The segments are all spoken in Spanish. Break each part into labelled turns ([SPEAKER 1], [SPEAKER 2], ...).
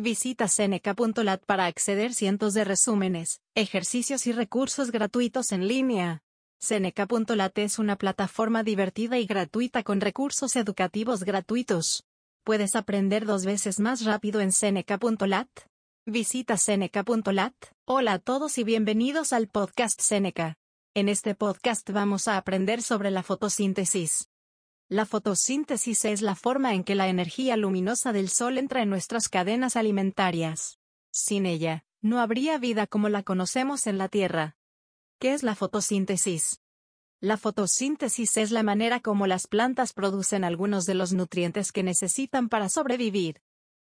[SPEAKER 1] Visita Seneca.lat para acceder cientos de resúmenes, ejercicios y recursos gratuitos en línea. Seneca.lat es una plataforma divertida y gratuita con recursos educativos gratuitos. ¿Puedes aprender dos veces más rápido en Seneca.lat? Visita Seneca.lat. Hola a todos y bienvenidos al podcast Seneca. En este podcast vamos a aprender sobre la fotosíntesis. La fotosíntesis es la forma en que la energía luminosa del Sol entra en nuestras cadenas alimentarias. Sin ella, no habría vida como la conocemos en la Tierra. ¿Qué es la fotosíntesis? La fotosíntesis es la manera como las plantas producen algunos de los nutrientes que necesitan para sobrevivir.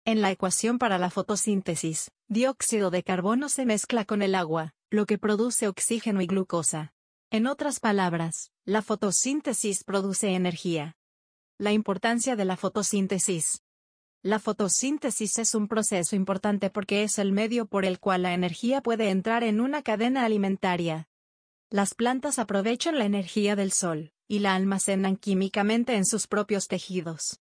[SPEAKER 1] En la ecuación para la fotosíntesis, dióxido de carbono se mezcla con el agua, lo que produce oxígeno y glucosa. En otras palabras, la fotosíntesis produce energía. La importancia de la fotosíntesis. La fotosíntesis es un proceso importante porque es el medio por el cual la energía puede entrar en una cadena alimentaria. Las plantas aprovechan la energía del sol, y la almacenan químicamente en sus propios tejidos.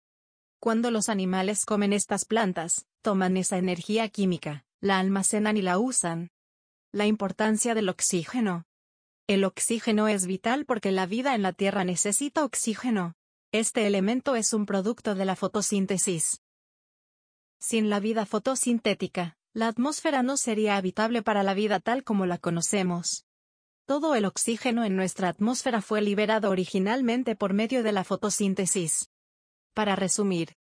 [SPEAKER 1] Cuando los animales comen estas plantas, toman esa energía química, la almacenan y la usan. La importancia del oxígeno. El oxígeno es vital porque la vida en la Tierra necesita oxígeno. Este elemento es un producto de la fotosíntesis. Sin la vida fotosintética, la atmósfera no sería habitable para la vida tal como la conocemos. Todo el oxígeno en nuestra atmósfera fue liberado originalmente por medio de la fotosíntesis. Para resumir,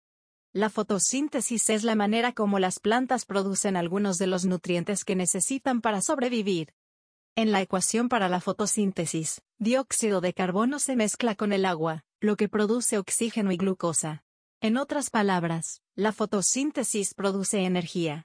[SPEAKER 1] la fotosíntesis es la manera como las plantas producen algunos de los nutrientes que necesitan para sobrevivir. En la ecuación para la fotosíntesis, dióxido de carbono se mezcla con el agua, lo que produce oxígeno y glucosa. En otras palabras, la fotosíntesis produce energía.